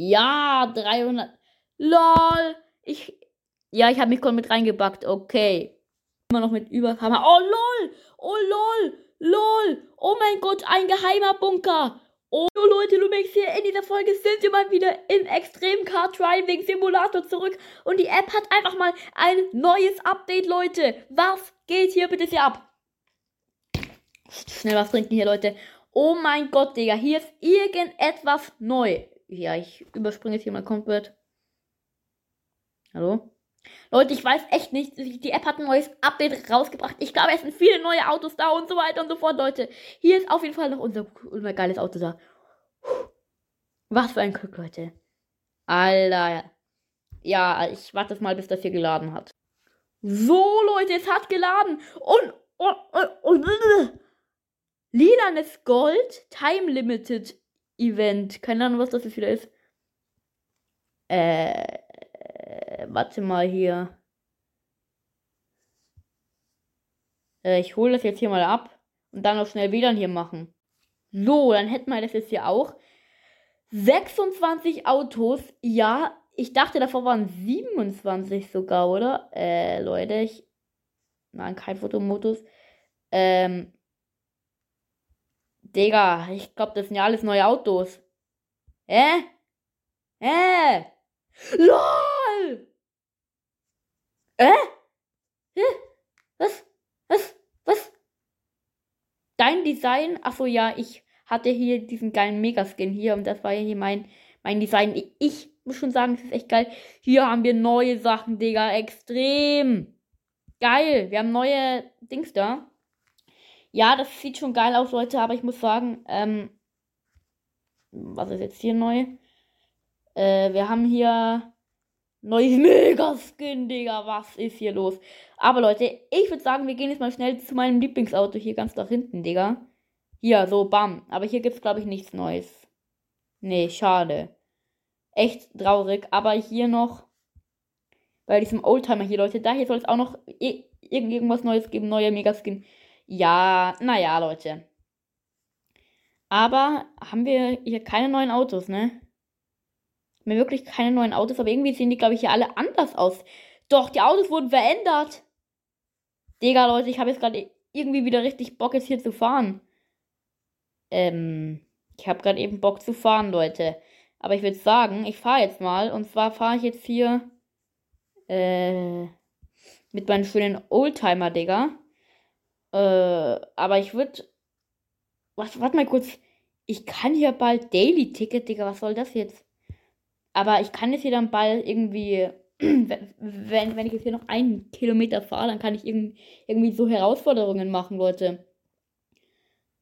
Ja, 300. LOL. Ich. Ja, ich habe mich mit reingebackt. Okay. Immer noch mit Überkammer. Oh, lol. Oh, lol. LOL! Oh mein Gott, ein geheimer Bunker! Oh Leute, Lumex hier. In dieser Folge sind wir mal wieder in Extreme Car Driving Simulator zurück. Und die App hat einfach mal ein neues Update, Leute. Was geht hier bitte hier ab? Schnell was trinken hier, Leute. Oh mein Gott, Digga. Hier ist irgendetwas neu. Ja, ich überspringe jetzt hier mal komplett. Hallo? Leute, ich weiß echt nicht. Die App hat ein neues Update rausgebracht. Ich glaube, es sind viele neue Autos da und so weiter und so fort, Leute. Hier ist auf jeden Fall noch unser, unser geiles Auto da. Was für ein Glück, Leute. Alter. Ja, ich warte mal, bis das hier geladen hat. So, Leute, es hat geladen. Und, und, und, und lilanes Gold, Time Limited Event. Keine Ahnung, was das jetzt wieder ist. Äh, warte mal hier. Äh, ich hole das jetzt hier mal ab und dann noch schnell WLAN hier machen. So, dann hätten wir das jetzt hier auch. 26 Autos. Ja, ich dachte, davor waren 27 sogar, oder? Äh, Leute, ich. Nein, kein Fotomodus. Ähm. Digga, ich glaube, das sind ja alles neue Autos. Hä? Hä? LOL! Äh? Hä? Was? Was? Was? Dein Design? Achso, ja, ich hatte hier diesen geilen Megaskin hier und das war hier mein, mein Design. Ich, muss schon sagen, das ist echt geil. Hier haben wir neue Sachen, Digga. Extrem. Geil. Wir haben neue Dings da. Ja, das sieht schon geil aus, Leute, aber ich muss sagen, ähm, was ist jetzt hier neu? Äh, wir haben hier Neues Mega-Skin, Digga. Was ist hier los? Aber Leute, ich würde sagen, wir gehen jetzt mal schnell zu meinem Lieblingsauto hier ganz nach hinten, Digga. Hier, so, bam. Aber hier gibt's, glaube ich, nichts Neues. Nee, schade. Echt traurig. Aber hier noch bei diesem Oldtimer hier, Leute, da hier soll es auch noch irgendwas Neues geben, neuer Megaskin. Ja, naja, Leute. Aber haben wir hier keine neuen Autos, ne? Mir wirklich keine neuen Autos, aber irgendwie sehen die, glaube ich, hier alle anders aus. Doch, die Autos wurden verändert. Digga, Leute, ich habe jetzt gerade irgendwie wieder richtig Bock, jetzt hier zu fahren. Ähm, ich habe gerade eben Bock zu fahren, Leute. Aber ich würde sagen, ich fahre jetzt mal. Und zwar fahre ich jetzt hier äh, mit meinem schönen Oldtimer, Digga. Äh, aber ich würde. Was, warte mal kurz. Ich kann hier bald Daily Ticket, Digga. Was soll das jetzt? Aber ich kann jetzt hier dann bald irgendwie, wenn, wenn ich jetzt hier noch einen Kilometer fahre, dann kann ich irg irgendwie so Herausforderungen machen, Leute.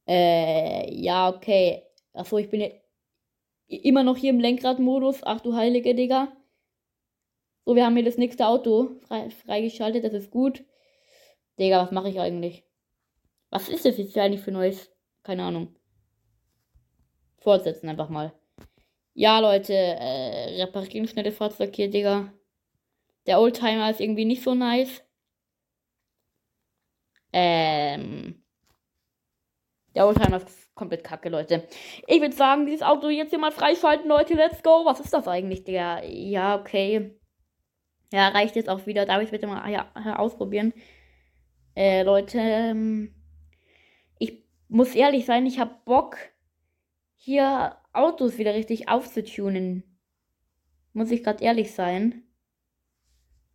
Äh, ja, okay. Achso, ich bin ja immer noch hier im Lenkradmodus. Ach du heilige Digga. So, wir haben hier das nächste Auto frei, freigeschaltet. Das ist gut. Digga, was mache ich eigentlich? Was ist das jetzt eigentlich für Neues? Keine Ahnung. Fortsetzen einfach mal. Ja, Leute, äh, reparieren schnell das Fahrzeug hier, Digga. Der Oldtimer ist irgendwie nicht so nice. Ähm. Der Oldtimer ist komplett kacke, Leute. Ich würde sagen, dieses Auto jetzt hier mal freischalten, Leute. Let's go. Was ist das eigentlich, Digga? Ja, okay. Ja, reicht jetzt auch wieder. Darf ich bitte mal ja, ausprobieren? Äh, Leute, ähm, muss ehrlich sein, ich habe Bock, hier Autos wieder richtig aufzutunen. Muss ich gerade ehrlich sein.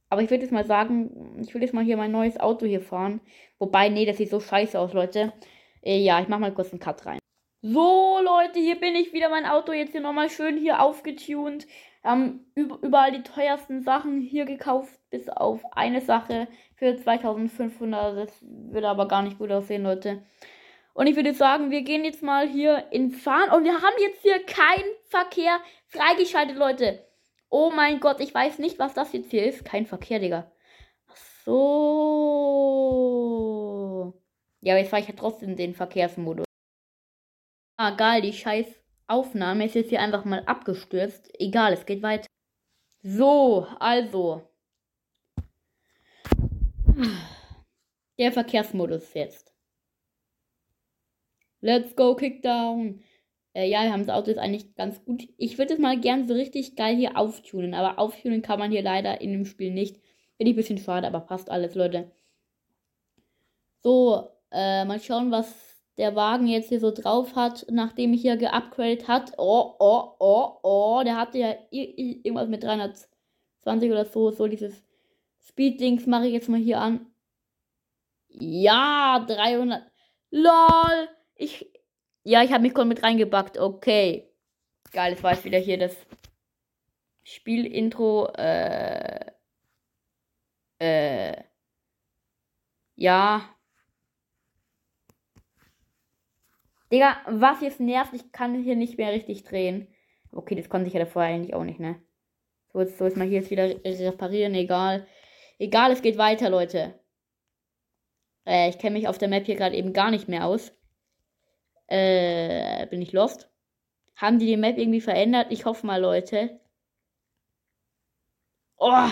Aber ich würde jetzt mal sagen, ich will jetzt mal hier mein neues Auto hier fahren. Wobei, nee, das sieht so scheiße aus, Leute. Äh, ja, ich mach mal kurz einen Cut rein. So, Leute, hier bin ich wieder. Mein Auto jetzt hier nochmal schön hier aufgetunt. Haben überall die teuersten Sachen hier gekauft, bis auf eine Sache für 2500. Das würde aber gar nicht gut aussehen, Leute. Und ich würde sagen, wir gehen jetzt mal hier in Fahren. Und wir haben jetzt hier keinen Verkehr freigeschaltet, Leute. Oh mein Gott, ich weiß nicht, was das jetzt hier ist. Kein Verkehr, Digga. Ach so. Ja, aber jetzt fahre ich ja trotzdem den Verkehrsmodus. Ah, geil, die scheiß Aufnahme ist jetzt hier einfach mal abgestürzt. Egal, es geht weiter. So, also. Der Verkehrsmodus jetzt. Let's go, Kickdown. Äh, ja, wir haben das Auto jetzt eigentlich ganz gut. Ich würde es mal gern so richtig geil hier auftunen, aber auftunen kann man hier leider in dem Spiel nicht. Finde ich ein bisschen schade, aber passt alles, Leute. So, äh, mal schauen, was der Wagen jetzt hier so drauf hat, nachdem ich hier geupgradet hat. Oh, oh, oh, oh, der hatte ja irgendwas mit 320 oder so, so dieses Speed-Dings mache ich jetzt mal hier an. Ja, 300. LOL. Ich. Ja, ich habe mich mit reingebackt. Okay. Geil, jetzt war ich wieder hier das Spielintro. Äh. Äh. Ja. Digga, was jetzt nervt, ich kann hier nicht mehr richtig drehen. Okay, das konnte ich ja davor eigentlich auch nicht, ne? So, jetzt soll ich mal hier jetzt wieder reparieren, egal. Egal, es geht weiter, Leute. Äh, ich kenne mich auf der Map hier gerade eben gar nicht mehr aus. Äh, bin ich lost? Haben die die Map irgendwie verändert? Ich hoffe mal, Leute. Oh!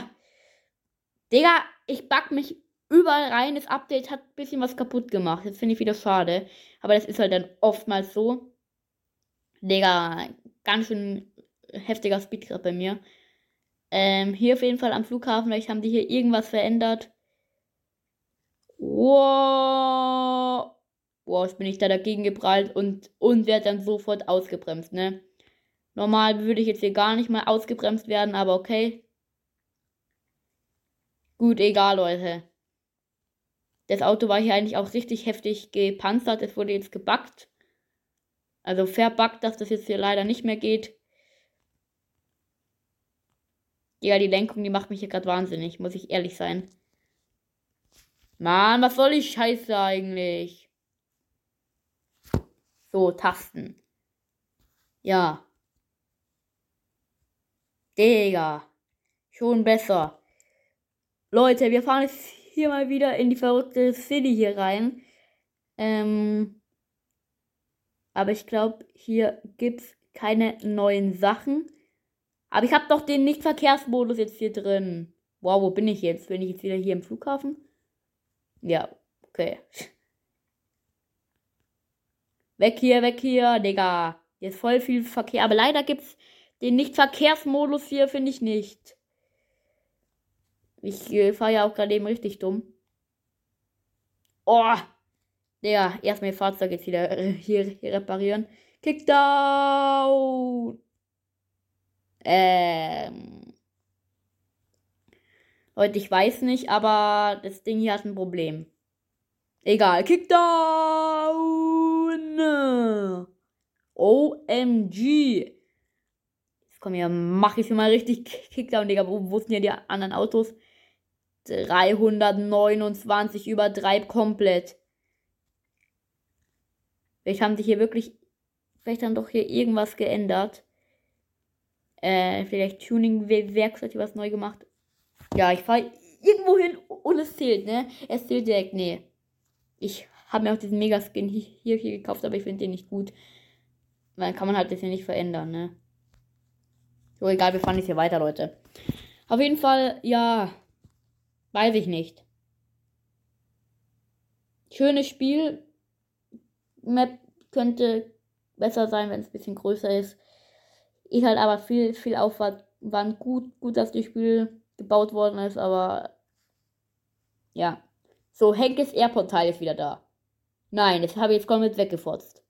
Digga, ich back mich überall rein. Das Update hat ein bisschen was kaputt gemacht. Das finde ich wieder schade. Aber das ist halt dann oftmals so. Digga, ganz schön heftiger Speed gerade bei mir. Ähm, hier auf jeden Fall am Flughafen, vielleicht haben die hier irgendwas verändert. Wow. Wow, jetzt bin ich da dagegen geprallt und, und werde dann sofort ausgebremst, ne? Normal würde ich jetzt hier gar nicht mal ausgebremst werden, aber okay. Gut, egal, Leute. Das Auto war hier eigentlich auch richtig heftig gepanzert. Es wurde jetzt gebackt. Also verbackt, dass das jetzt hier leider nicht mehr geht. Ja, die Lenkung, die macht mich hier gerade wahnsinnig, muss ich ehrlich sein. Mann, was soll ich Scheiße eigentlich? So, Tasten. Ja. Digga. Schon besser. Leute, wir fahren jetzt hier mal wieder in die verrückte City hier rein. Ähm, aber ich glaube, hier gibt es keine neuen Sachen. Aber ich habe doch den Nicht-Verkehrsmodus jetzt hier drin. Wow, wo bin ich jetzt? Bin ich jetzt wieder hier im Flughafen? Ja, okay. Weg hier, weg hier, Digga. Hier ist voll viel Verkehr. Aber leider gibt's den Nicht-Verkehrsmodus hier, finde ich nicht. Ich äh, fahre ja auch gerade eben richtig dumm. Oh! Digga, erstmal ihr Fahrzeug jetzt wieder äh, hier, hier reparieren. Kickdown! Ähm. Leute, ich weiß nicht, aber das Ding hier hat ein Problem. Egal. Kickdown! OMG! Jetzt komm hier, mach ich mal richtig Kickdown, Digga. Wo, wo sind hier die anderen Autos? 329 übertreib komplett. Vielleicht haben sich hier wirklich. Vielleicht haben doch hier irgendwas geändert. Äh, vielleicht Tuning-Werkstatt was neu gemacht. Ja, ich fahre irgendwo hin und es zählt, ne? Es zählt direkt, nee. Ich habe mir auch diesen Megaskin hier, hier gekauft, aber ich finde den nicht gut. Weil kann man halt das hier nicht verändern, ne? So, egal, wir fahren jetzt hier weiter, Leute. Auf jeden Fall, ja, weiß ich nicht. Schönes Spiel. Map könnte besser sein, wenn es ein bisschen größer ist. Ist halt aber viel, viel Aufwand. War gut, gut, dass das Spiel gebaut worden ist, aber ja. So, Henkes Airport-Teil ist wieder da. Nein, das habe ich jetzt komplett weggefotzt.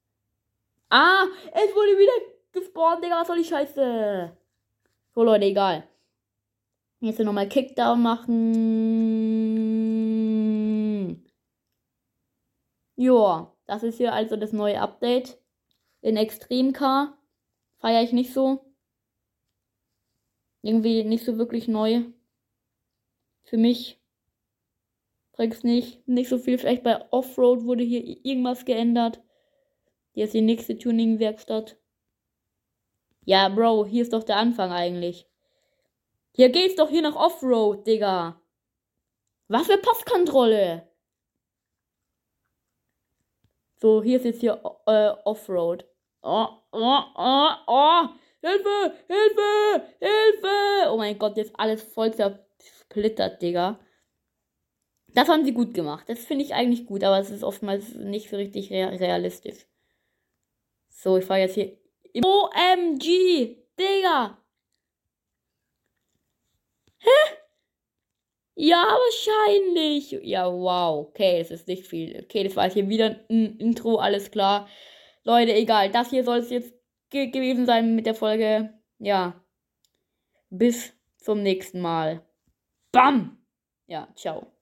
Ah, es wurde wieder gespawnt, Digga, was soll die Scheiße? So, Leute, egal. Jetzt nochmal Kickdown machen. Joa, das ist hier also das neue Update. In Extreme Car feiere ich nicht so. Irgendwie nicht so wirklich neu. Für mich bringt's nicht. Nicht so viel. Vielleicht bei Offroad wurde hier irgendwas geändert. Hier ist die nächste Tuning-Werkstatt. Ja, Bro, hier ist doch der Anfang eigentlich. Hier geht's doch hier nach Offroad, Digga. Was für Passkontrolle? So, hier ist jetzt hier äh, Offroad. Oh, oh, oh, oh. Hilfe, Hilfe, Hilfe. Oh mein Gott, jetzt alles voll zersplittert, Digga. Das haben sie gut gemacht. Das finde ich eigentlich gut, aber es ist oftmals nicht so richtig realistisch. So, ich fahre jetzt hier. OMG! Digga! Hä? Ja, wahrscheinlich. Ja, wow. Okay, es ist nicht viel. Okay, das war jetzt hier wieder ein Intro, alles klar. Leute, egal. Das hier soll es jetzt ge gewesen sein mit der Folge. Ja. Bis zum nächsten Mal. Bam! Ja, ciao.